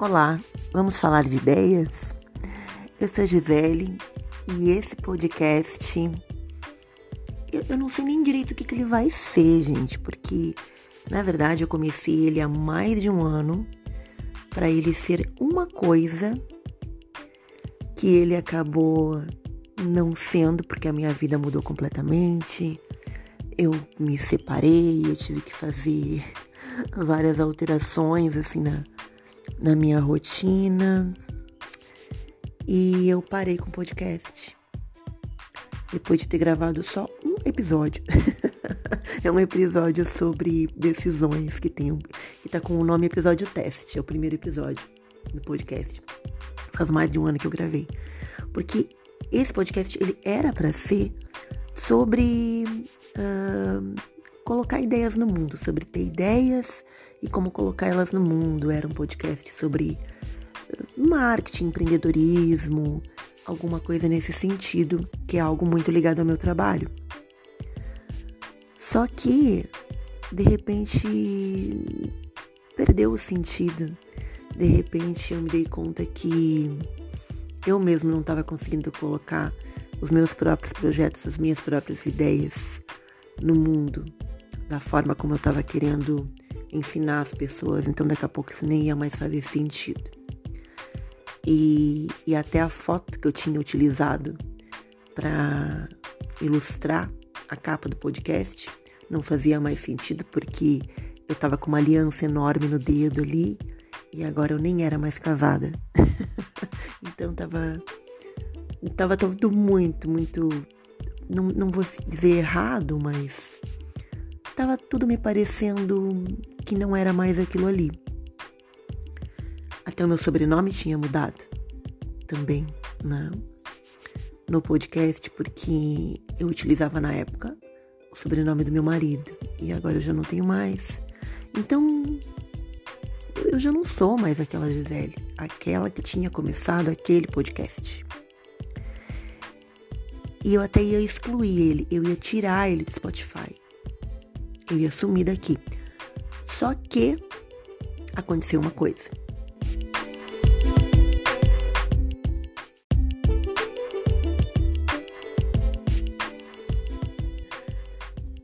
Olá, vamos falar de ideias? Eu sou a Gisele e esse podcast. Eu, eu não sei nem direito o que, que ele vai ser, gente, porque na verdade eu comecei ele há mais de um ano para ele ser uma coisa que ele acabou não sendo, porque a minha vida mudou completamente. Eu me separei, eu tive que fazer várias alterações assim na, na minha rotina. E eu parei com o podcast. Depois de ter gravado só um episódio. é um episódio sobre decisões que tem que tá com o nome episódio teste, é o primeiro episódio do podcast. Faz mais de um ano que eu gravei. Porque esse podcast ele era para ser sobre uh, colocar ideias no mundo, sobre ter ideias e como colocar elas no mundo. Era um podcast sobre marketing, empreendedorismo, alguma coisa nesse sentido, que é algo muito ligado ao meu trabalho. Só que, de repente, perdeu o sentido. De repente, eu me dei conta que eu mesmo não estava conseguindo colocar os meus próprios projetos, as minhas próprias ideias no mundo da forma como eu estava querendo ensinar as pessoas. Então, daqui a pouco isso nem ia mais fazer sentido. E, e até a foto que eu tinha utilizado para ilustrar a capa do podcast não fazia mais sentido porque eu estava com uma aliança enorme no dedo ali e agora eu nem era mais casada. então tava tava tudo muito, muito não, não vou dizer errado, mas tava tudo me parecendo que não era mais aquilo ali. Até o meu sobrenome tinha mudado também na, no podcast, porque eu utilizava na época o sobrenome do meu marido e agora eu já não tenho mais. Então eu já não sou mais aquela Gisele, aquela que tinha começado aquele podcast. E eu até ia excluir ele, eu ia tirar ele do Spotify eu ia sumir daqui. Só que aconteceu uma coisa.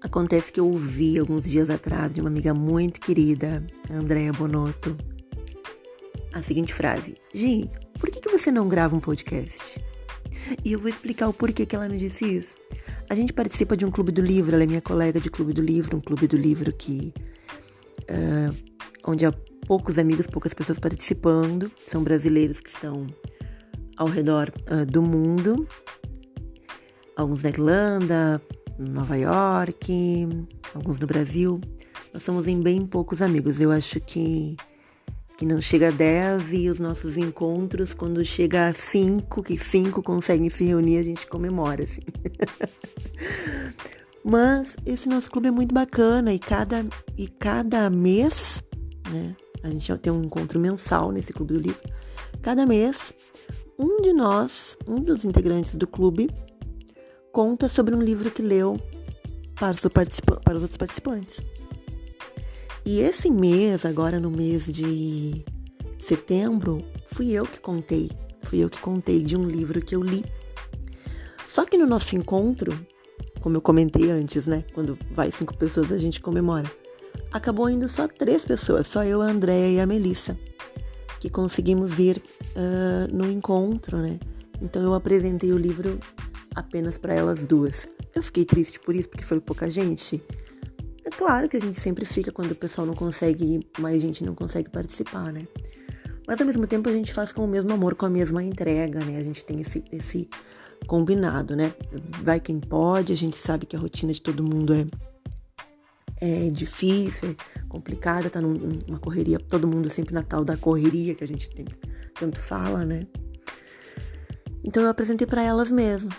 Acontece que eu ouvi alguns dias atrás de uma amiga muito querida, Andréa Bonotto, a seguinte frase: Gi, por que, que você não grava um podcast? E eu vou explicar o porquê que ela me disse isso. A gente participa de um clube do livro, ela é minha colega de clube do livro, um clube do livro que. Uh, onde há poucos amigos, poucas pessoas participando, são brasileiros que estão ao redor uh, do mundo, alguns na Irlanda, Nova York, alguns no Brasil. Nós somos em bem poucos amigos. Eu acho que que não chega a 10 e os nossos encontros, quando chega a 5, que 5 conseguem se reunir, a gente comemora, assim. Mas esse nosso clube é muito bacana e cada, e cada mês, né? A gente tem um encontro mensal nesse clube do livro. Cada mês, um de nós, um dos integrantes do clube, conta sobre um livro que leu para os, para os outros participantes. E esse mês, agora no mês de setembro, fui eu que contei. Fui eu que contei de um livro que eu li. Só que no nosso encontro, como eu comentei antes, né? Quando vai cinco pessoas a gente comemora. Acabou indo só três pessoas, só eu, a Andréia e a Melissa, que conseguimos ir uh, no encontro, né? Então eu apresentei o livro apenas para elas duas. Eu fiquei triste por isso, porque foi pouca gente. Claro que a gente sempre fica quando o pessoal não consegue, mais gente não consegue participar, né? Mas ao mesmo tempo a gente faz com o mesmo amor, com a mesma entrega, né? A gente tem esse, esse combinado, né? Vai quem pode, a gente sabe que a rotina de todo mundo é, é difícil, é complicada, tá numa correria, todo mundo sempre na tal da correria que a gente tem, tanto fala, né? Então eu apresentei para elas mesmo.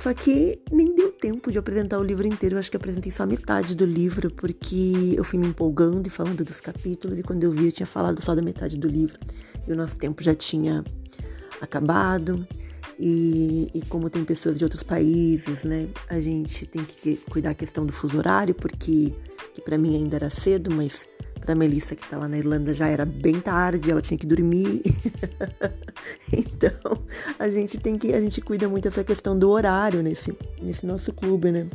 Só que nem deu tempo de apresentar o livro inteiro. Eu acho que apresentei só metade do livro, porque eu fui me empolgando e falando dos capítulos, e quando eu vi, eu tinha falado só da metade do livro. E o nosso tempo já tinha acabado. E, e como tem pessoas de outros países, né, a gente tem que cuidar da questão do fuso horário, porque que para mim ainda era cedo, mas Para Melissa que tá lá na Irlanda já era bem tarde, ela tinha que dormir. então, a gente tem que a gente cuida muito dessa questão do horário nesse nesse nosso clube, né?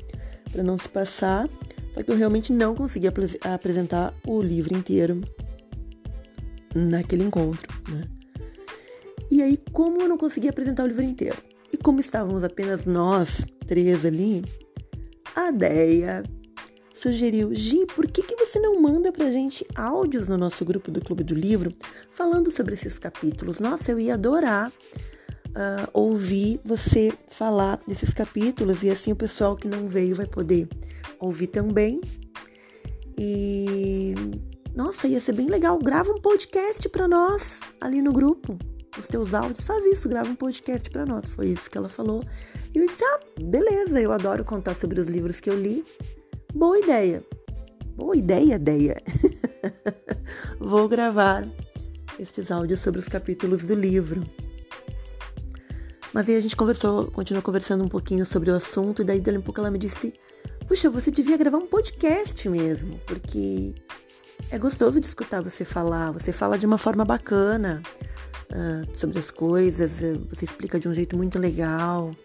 Para não se passar. Só que eu realmente não consegui ap apresentar o livro inteiro naquele encontro, né? E aí, como eu não consegui apresentar o livro inteiro? E como estávamos apenas nós três ali, a Deia sugeriu: Gi, por que, que você não manda pra gente áudios no nosso grupo do Clube do Livro falando sobre esses capítulos? Nossa, eu ia adorar uh, ouvir você falar desses capítulos e assim o pessoal que não veio vai poder ouvir também. E nossa, ia ser bem legal. Grava um podcast para nós ali no grupo. Os teus áudios, faz isso, grava um podcast para nós. Foi isso que ela falou. E eu disse: "Ah, beleza, eu adoro contar sobre os livros que eu li. Boa ideia. Boa ideia, ideia. Vou gravar estes áudios sobre os capítulos do livro. Mas aí a gente conversou, continuou conversando um pouquinho sobre o assunto, e daí dali um pouco ela me disse: Puxa, você devia gravar um podcast mesmo, porque é gostoso de escutar você falar. Você fala de uma forma bacana uh, sobre as coisas, você explica de um jeito muito legal.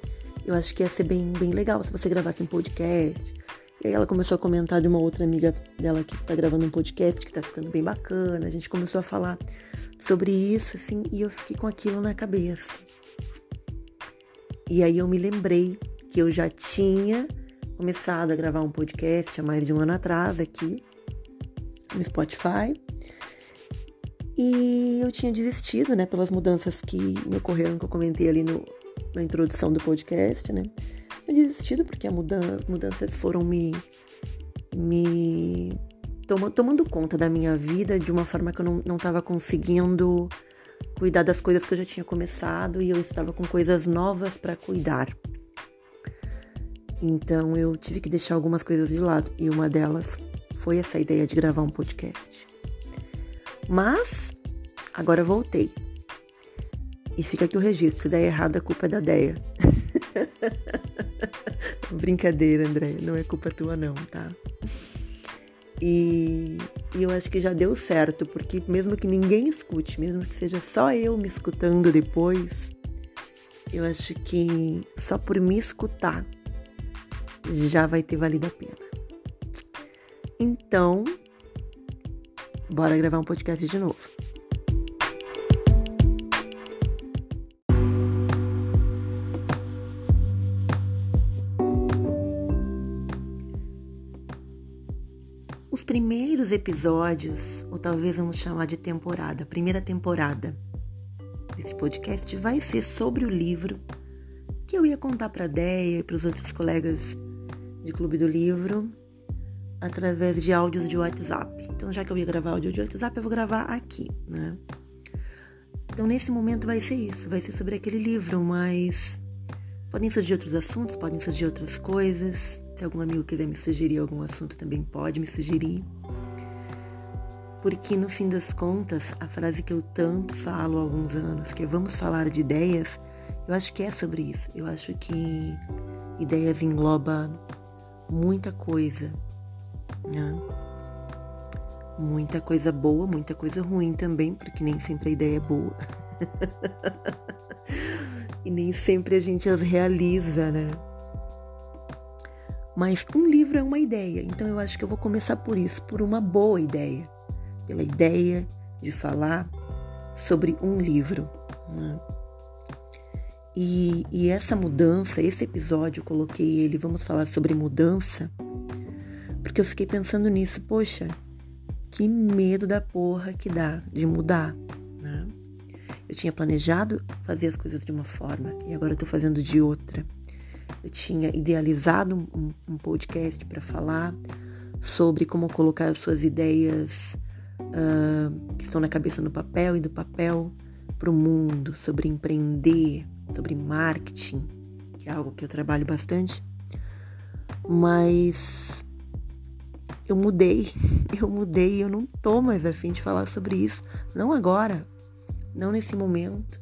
Eu acho que ia ser bem, bem legal se você gravasse um podcast. E aí ela começou a comentar de uma outra amiga dela que tá gravando um podcast que tá ficando bem bacana. A gente começou a falar sobre isso, assim, e eu fiquei com aquilo na cabeça. E aí eu me lembrei que eu já tinha começado a gravar um podcast há mais de um ano atrás aqui no Spotify. E eu tinha desistido, né, pelas mudanças que me ocorreram, que eu comentei ali no, na introdução do podcast, né? Desistido porque as mudança, mudanças foram me, me toma, tomando conta da minha vida de uma forma que eu não estava conseguindo cuidar das coisas que eu já tinha começado e eu estava com coisas novas para cuidar. Então eu tive que deixar algumas coisas de lado e uma delas foi essa ideia de gravar um podcast. Mas agora voltei. E fica aqui o registro, se der errado a culpa é da Deia. Brincadeira, André, não é culpa tua não, tá? E, e, eu acho que já deu certo, porque mesmo que ninguém escute, mesmo que seja só eu me escutando depois, eu acho que só por me escutar já vai ter valido a pena. Então, bora gravar um podcast de novo. Primeiros episódios, ou talvez vamos chamar de temporada, primeira temporada desse podcast vai ser sobre o livro que eu ia contar para a Deia e para os outros colegas de Clube do Livro através de áudios de WhatsApp. Então, já que eu ia gravar áudio de WhatsApp, eu vou gravar aqui, né? Então, nesse momento vai ser isso, vai ser sobre aquele livro, mas podem surgir outros assuntos, podem surgir outras coisas. Se algum amigo quiser me sugerir algum assunto, também pode me sugerir. Porque no fim das contas, a frase que eu tanto falo há alguns anos, que é vamos falar de ideias, eu acho que é sobre isso. Eu acho que ideias engloba muita coisa, né? Muita coisa boa, muita coisa ruim também, porque nem sempre a ideia é boa. e nem sempre a gente as realiza, né? Mas um livro é uma ideia, então eu acho que eu vou começar por isso, por uma boa ideia, pela ideia de falar sobre um livro. Né? E, e essa mudança, esse episódio, eu coloquei ele, vamos falar sobre mudança, porque eu fiquei pensando nisso, poxa, que medo da porra que dá de mudar, né? Eu tinha planejado fazer as coisas de uma forma e agora eu tô fazendo de outra. Eu tinha idealizado um, um podcast para falar sobre como colocar as suas ideias uh, que estão na cabeça no papel e do papel para o mundo, sobre empreender, sobre marketing, que é algo que eu trabalho bastante. Mas eu mudei, eu mudei, eu não tô mais afim de falar sobre isso. Não agora, não nesse momento.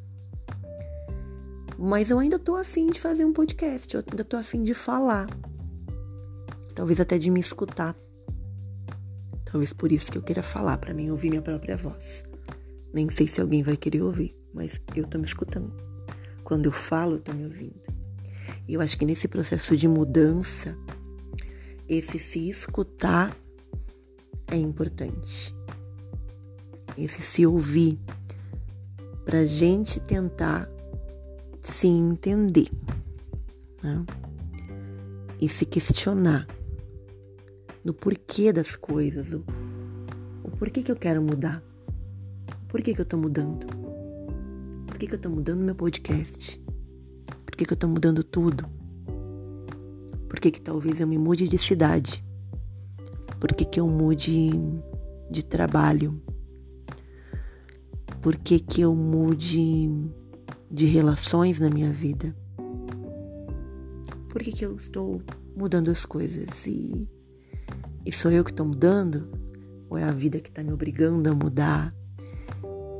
Mas eu ainda tô afim de fazer um podcast, eu ainda tô afim de falar. Talvez até de me escutar. Talvez por isso que eu queira falar, para mim ouvir minha própria voz. Nem sei se alguém vai querer ouvir, mas eu tô me escutando. Quando eu falo, eu tô me ouvindo. E eu acho que nesse processo de mudança, esse se escutar é importante. Esse se ouvir pra gente tentar se entender né? e se questionar no porquê das coisas, o, o porquê que eu quero mudar, por que, que eu tô mudando, por que, que eu tô mudando meu podcast, por que, que eu tô mudando tudo, por que, que talvez eu me mude de cidade, por que, que eu mude de trabalho, por que, que eu mude de relações na minha vida. Por que, que eu estou mudando as coisas? E, e sou eu que estou mudando? Ou é a vida que está me obrigando a mudar?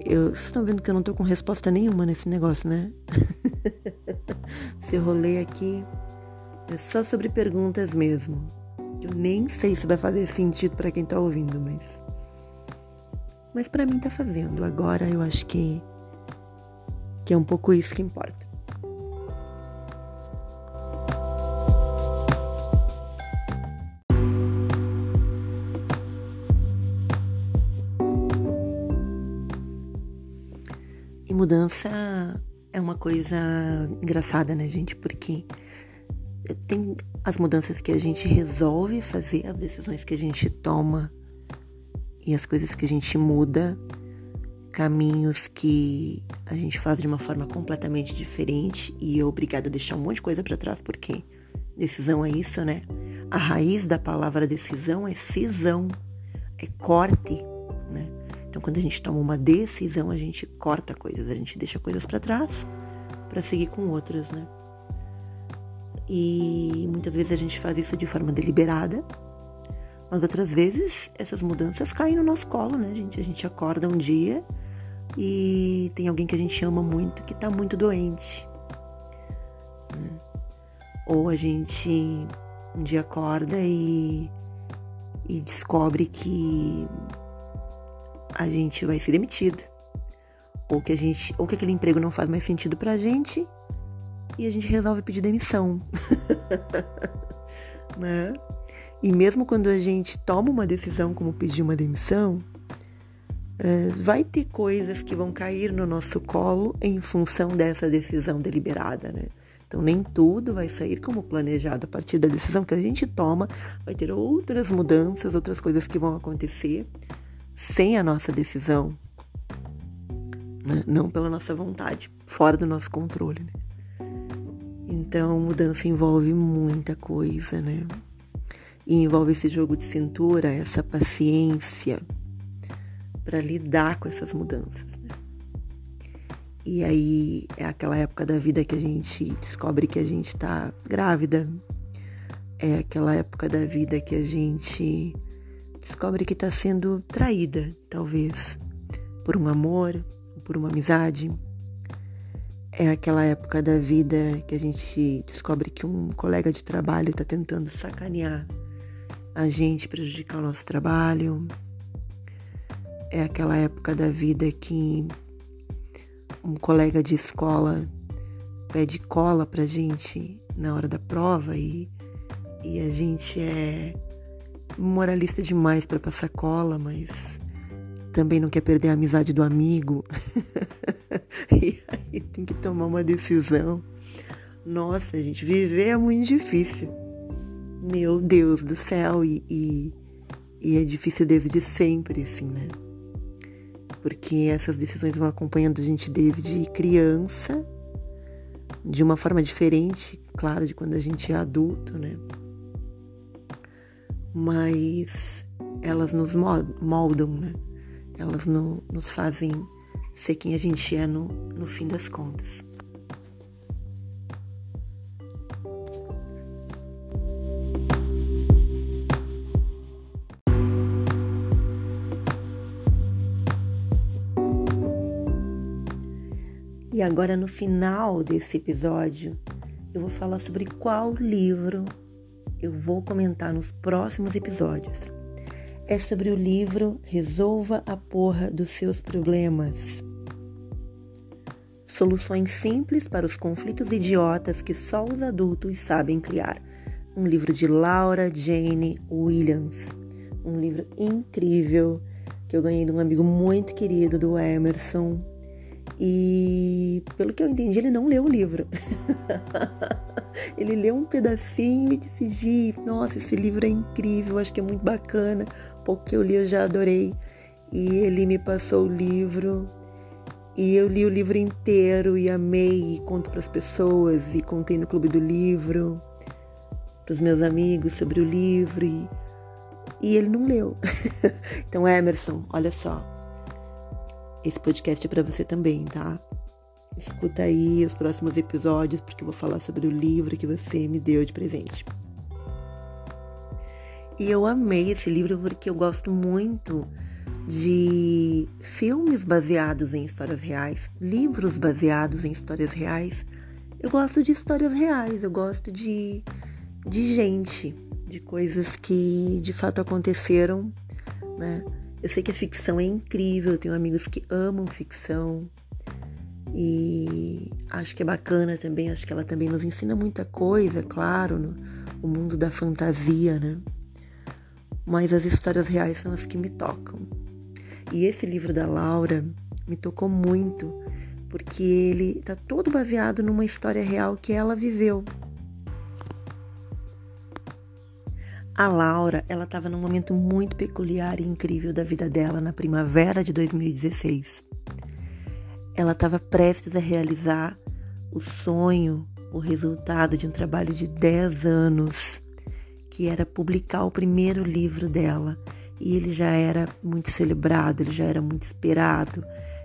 Eu, vocês estão vendo que eu não estou com resposta nenhuma nesse negócio, né? Esse rolê aqui é só sobre perguntas mesmo. Eu nem sei se vai fazer sentido para quem está ouvindo, mas. Mas para mim tá fazendo. Agora eu acho que que é um pouco isso que importa. E mudança é uma coisa engraçada, né, gente? Porque tem as mudanças que a gente resolve fazer, as decisões que a gente toma e as coisas que a gente muda caminhos que a gente faz de uma forma completamente diferente e é obrigada a deixar um monte de coisa para trás, porque decisão é isso, né? A raiz da palavra decisão é cisão, é corte, né? Então, quando a gente toma uma decisão, a gente corta coisas, a gente deixa coisas para trás para seguir com outras, né? E muitas vezes a gente faz isso de forma deliberada, mas outras vezes essas mudanças caem no nosso colo, né, gente? A gente acorda um dia e tem alguém que a gente ama muito que tá muito doente. Né? Ou a gente um dia acorda e, e descobre que a gente vai ser demitido. Ou que a gente, ou que aquele emprego não faz mais sentido pra gente e a gente resolve pedir demissão. né? E mesmo quando a gente toma uma decisão como pedir uma demissão, vai ter coisas que vão cair no nosso colo em função dessa decisão deliberada, né? Então, nem tudo vai sair como planejado a partir da decisão que a gente toma. Vai ter outras mudanças, outras coisas que vão acontecer sem a nossa decisão, né? não pela nossa vontade, fora do nosso controle. Né? Então, mudança envolve muita coisa, né? E envolve esse jogo de cintura, essa paciência para lidar com essas mudanças, né? E aí é aquela época da vida que a gente descobre que a gente tá grávida. É aquela época da vida que a gente descobre que tá sendo traída, talvez, por um amor, por uma amizade. É aquela época da vida que a gente descobre que um colega de trabalho está tentando sacanear a gente, prejudicar o nosso trabalho. É aquela época da vida que um colega de escola pede cola pra gente na hora da prova e, e a gente é moralista demais para passar cola, mas também não quer perder a amizade do amigo. e aí tem que tomar uma decisão. Nossa, gente, viver é muito difícil. Meu Deus do céu, e, e, e é difícil desde sempre, assim, né? Porque essas decisões vão acompanhando a gente desde criança, de uma forma diferente, claro, de quando a gente é adulto, né? Mas elas nos moldam, né? Elas no, nos fazem ser quem a gente é no, no fim das contas. E agora, no final desse episódio, eu vou falar sobre qual livro eu vou comentar nos próximos episódios. é sobre o livro Resolva a Porra dos Seus Problemas. Soluções simples para os conflitos idiotas que só os adultos sabem criar. Um livro de Laura Jane Williams. Um livro incrível que eu ganhei de um amigo muito querido do Emerson. E pelo que eu entendi, ele não leu o livro. ele leu um pedacinho e disse: Gi, nossa, esse livro é incrível, acho que é muito bacana. Pouco que eu li, eu já adorei. E ele me passou o livro. E eu li o livro inteiro e amei, e conto para as pessoas, e contei no clube do livro, para os meus amigos sobre o livro, e, e ele não leu. então, Emerson, olha só, esse podcast é para você também, tá? Escuta aí os próximos episódios, porque eu vou falar sobre o livro que você me deu de presente. E eu amei esse livro porque eu gosto muito de filmes baseados em histórias reais, livros baseados em histórias reais. Eu gosto de histórias reais, eu gosto de, de gente, de coisas que de fato aconteceram, né? Eu sei que a ficção é incrível, eu tenho amigos que amam ficção, e acho que é bacana também, acho que ela também nos ensina muita coisa, claro, no mundo da fantasia, né? Mas as histórias reais são as que me tocam. E esse livro da Laura me tocou muito, porque ele tá todo baseado numa história real que ela viveu. A Laura, ela estava num momento muito peculiar e incrível da vida dela na primavera de 2016 ela estava prestes a realizar o sonho, o resultado de um trabalho de 10 anos, que era publicar o primeiro livro dela. E ele já era muito celebrado, ele já era muito esperado.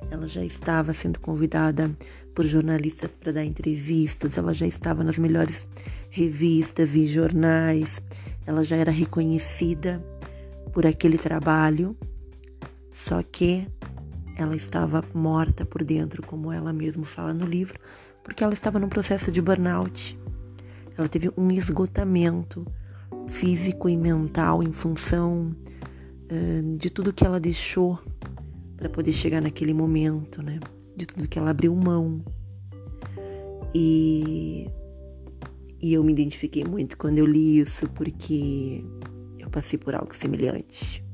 Ela já estava sendo convidada por jornalistas para dar entrevistas, ela já estava nas melhores revistas e jornais, ela já era reconhecida por aquele trabalho. Só que ela estava morta por dentro, como ela mesma fala no livro, porque ela estava num processo de burnout. Ela teve um esgotamento físico e mental em função uh, de tudo que ela deixou para poder chegar naquele momento, né? De tudo que ela abriu mão. E, e eu me identifiquei muito quando eu li isso, porque eu passei por algo semelhante.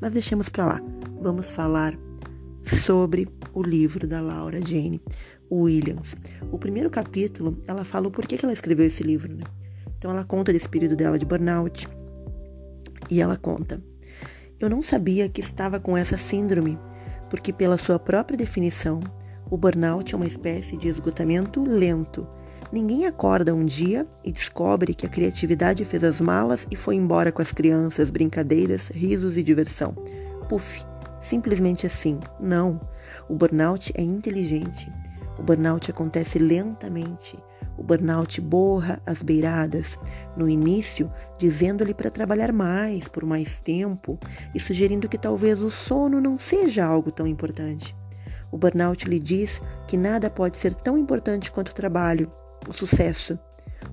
Mas deixemos para lá. Vamos falar sobre o livro da Laura Jane Williams. O primeiro capítulo, ela fala o porquê que ela escreveu esse livro, né? Então ela conta desse período dela de burnout e ela conta: Eu não sabia que estava com essa síndrome, porque pela sua própria definição, o burnout é uma espécie de esgotamento lento. Ninguém acorda um dia e descobre que a criatividade fez as malas e foi embora com as crianças, brincadeiras, risos e diversão. Puf, simplesmente assim. Não. O burnout é inteligente. O burnout acontece lentamente. O burnout borra as beiradas no início, dizendo-lhe para trabalhar mais, por mais tempo, e sugerindo que talvez o sono não seja algo tão importante. O burnout lhe diz que nada pode ser tão importante quanto o trabalho, o sucesso.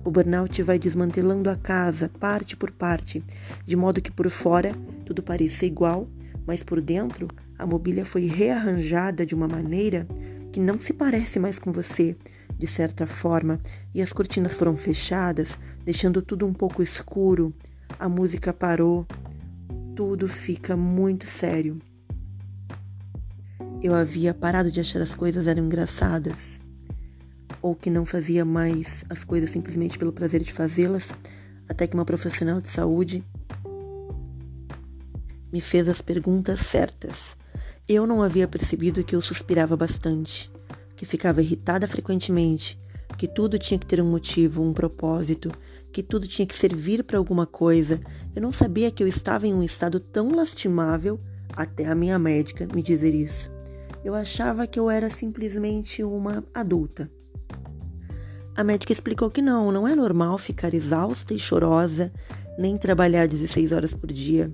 O burnout vai desmantelando a casa, parte por parte, de modo que por fora tudo pareça igual mas por dentro a mobília foi rearranjada de uma maneira que não se parece mais com você, de certa forma, e as cortinas foram fechadas, deixando tudo um pouco escuro. A música parou, tudo fica muito sério. Eu havia parado de achar as coisas eram engraçadas, ou que não fazia mais as coisas simplesmente pelo prazer de fazê-las, até que uma profissional de saúde me fez as perguntas certas. Eu não havia percebido que eu suspirava bastante, que ficava irritada frequentemente, que tudo tinha que ter um motivo, um propósito, que tudo tinha que servir para alguma coisa. Eu não sabia que eu estava em um estado tão lastimável até a minha médica me dizer isso. Eu achava que eu era simplesmente uma adulta. A médica explicou que não, não é normal ficar exausta e chorosa, nem trabalhar 16 horas por dia.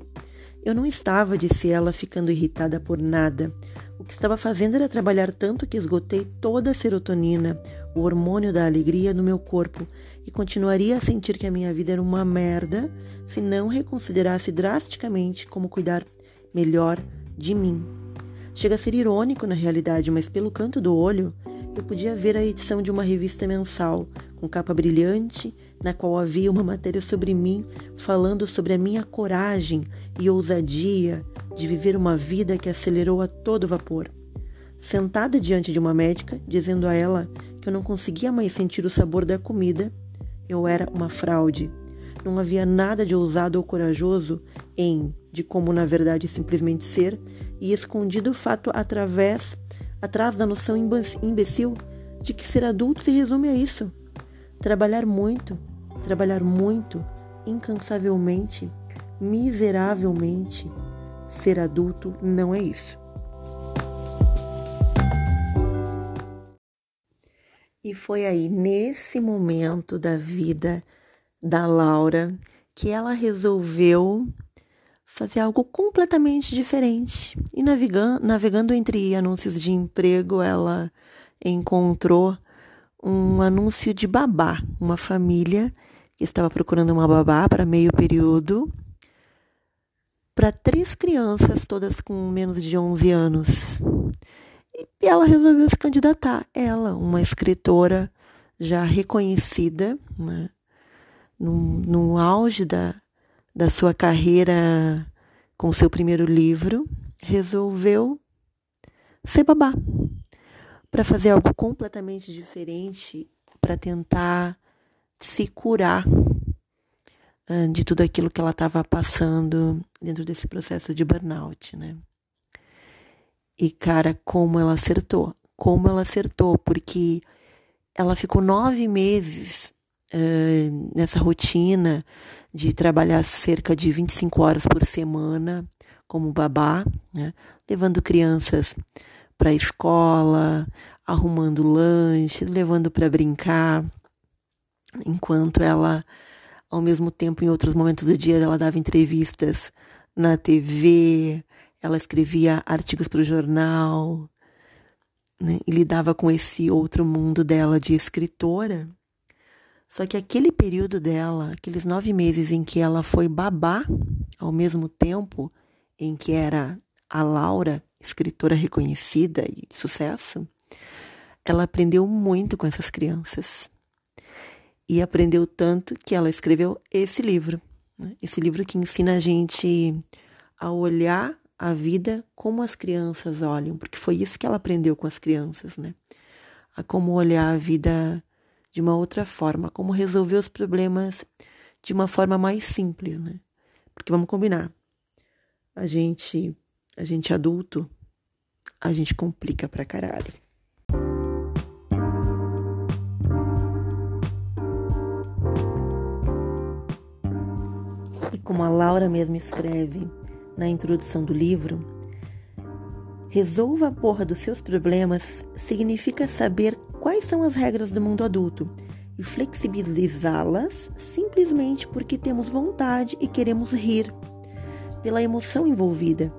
Eu não estava, disse ela, ficando irritada por nada. O que estava fazendo era trabalhar tanto que esgotei toda a serotonina, o hormônio da alegria, no meu corpo e continuaria a sentir que a minha vida era uma merda se não reconsiderasse drasticamente como cuidar melhor de mim. Chega a ser irônico na realidade, mas pelo canto do olho, eu podia ver a edição de uma revista mensal, com capa brilhante, na qual havia uma matéria sobre mim, falando sobre a minha coragem e ousadia de viver uma vida que acelerou a todo vapor. Sentada diante de uma médica, dizendo a ela que eu não conseguia mais sentir o sabor da comida, eu era uma fraude. Não havia nada de ousado ou corajoso em, de como na verdade simplesmente ser, e escondido o fato através, atrás da noção imbecil de que ser adulto se resume a isso. Trabalhar muito, trabalhar muito, incansavelmente, miseravelmente. Ser adulto não é isso. E foi aí, nesse momento da vida da Laura, que ela resolveu fazer algo completamente diferente. E navegando, navegando entre anúncios de emprego, ela encontrou um anúncio de babá, uma família que estava procurando uma babá para meio período para três crianças, todas com menos de 11 anos. E ela resolveu se candidatar. Ela, uma escritora já reconhecida, né, no, no auge da, da sua carreira com seu primeiro livro, resolveu ser babá para fazer algo completamente diferente, para tentar se curar uh, de tudo aquilo que ela estava passando dentro desse processo de burnout, né? E cara, como ela acertou, como ela acertou, porque ela ficou nove meses uh, nessa rotina de trabalhar cerca de 25 horas por semana como babá, né? levando crianças para a escola, arrumando lanche, levando para brincar, enquanto ela, ao mesmo tempo, em outros momentos do dia, ela dava entrevistas na TV, ela escrevia artigos para o jornal, né? e lidava com esse outro mundo dela de escritora. Só que aquele período dela, aqueles nove meses em que ela foi babá, ao mesmo tempo em que era a Laura, escritora reconhecida e de sucesso, ela aprendeu muito com essas crianças. E aprendeu tanto que ela escreveu esse livro. Né? Esse livro que ensina a gente a olhar a vida como as crianças olham, porque foi isso que ela aprendeu com as crianças, né? A como olhar a vida de uma outra forma, como resolver os problemas de uma forma mais simples, né? Porque vamos combinar, a gente, a gente adulto, a gente complica pra caralho. E como a Laura mesmo escreve na introdução do livro, resolva a porra dos seus problemas significa saber quais são as regras do mundo adulto e flexibilizá-las simplesmente porque temos vontade e queremos rir, pela emoção envolvida,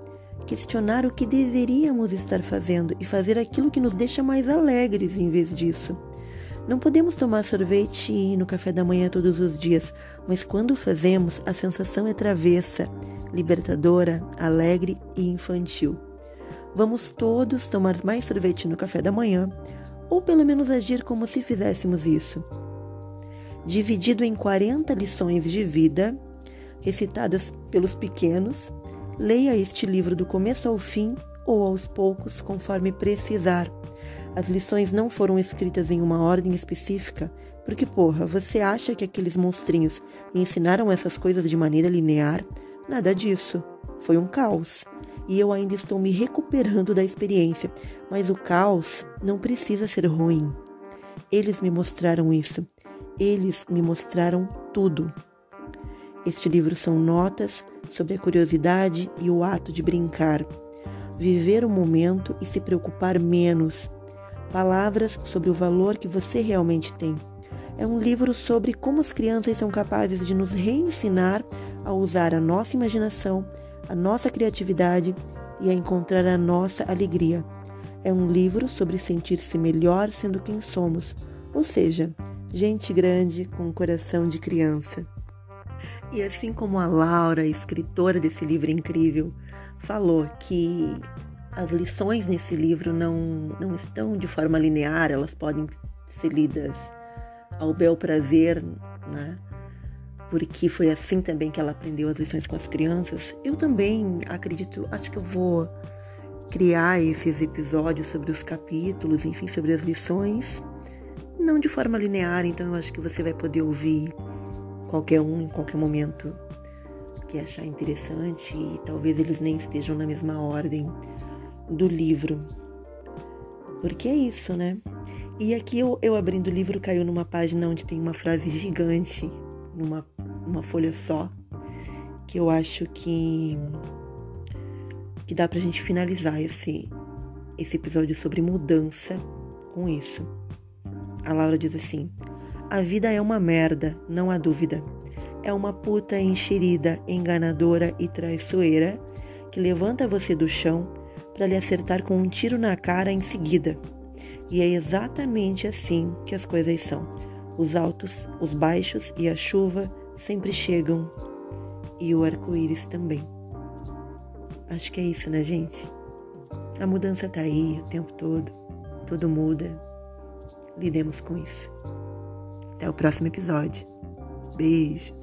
questionar o que deveríamos estar fazendo e fazer aquilo que nos deixa mais alegres em vez disso. Não podemos tomar sorvete no café da manhã todos os dias, mas quando fazemos, a sensação é travessa, libertadora, alegre e infantil. Vamos todos tomar mais sorvete no café da manhã, ou pelo menos agir como se fizéssemos isso. Dividido em 40 lições de vida, recitadas pelos pequenos, leia este livro do começo ao fim ou aos poucos, conforme precisar. As lições não foram escritas em uma ordem específica, porque, porra, você acha que aqueles monstrinhos ensinaram essas coisas de maneira linear? Nada disso. Foi um caos e eu ainda estou me recuperando da experiência, mas o caos não precisa ser ruim. Eles me mostraram isso. Eles me mostraram tudo. Este livro são notas sobre a curiosidade e o ato de brincar, viver o momento e se preocupar menos. Palavras sobre o valor que você realmente tem. É um livro sobre como as crianças são capazes de nos reensinar a usar a nossa imaginação a nossa criatividade e a encontrar a nossa alegria. É um livro sobre sentir-se melhor sendo quem somos, ou seja, gente grande com um coração de criança. E assim como a Laura, escritora desse livro incrível, falou que as lições nesse livro não, não estão de forma linear, elas podem ser lidas ao bel prazer, né? Porque foi assim também que ela aprendeu as lições com as crianças. Eu também acredito, acho que eu vou criar esses episódios sobre os capítulos, enfim, sobre as lições, não de forma linear, então eu acho que você vai poder ouvir qualquer um em qualquer momento que achar interessante e talvez eles nem estejam na mesma ordem do livro. Porque é isso, né? E aqui eu, eu abrindo o livro caiu numa página onde tem uma frase gigante, numa uma folha só, que eu acho que que dá pra gente finalizar esse esse episódio sobre mudança com isso. A Laura diz assim: A vida é uma merda, não há dúvida. É uma puta enxerida, enganadora e traiçoeira que levanta você do chão para lhe acertar com um tiro na cara em seguida. E é exatamente assim que as coisas são. Os altos, os baixos e a chuva sempre chegam e o arco-íris também. Acho que é isso, né, gente? A mudança tá aí o tempo todo, tudo muda. Lidemos com isso. Até o próximo episódio. Beijo.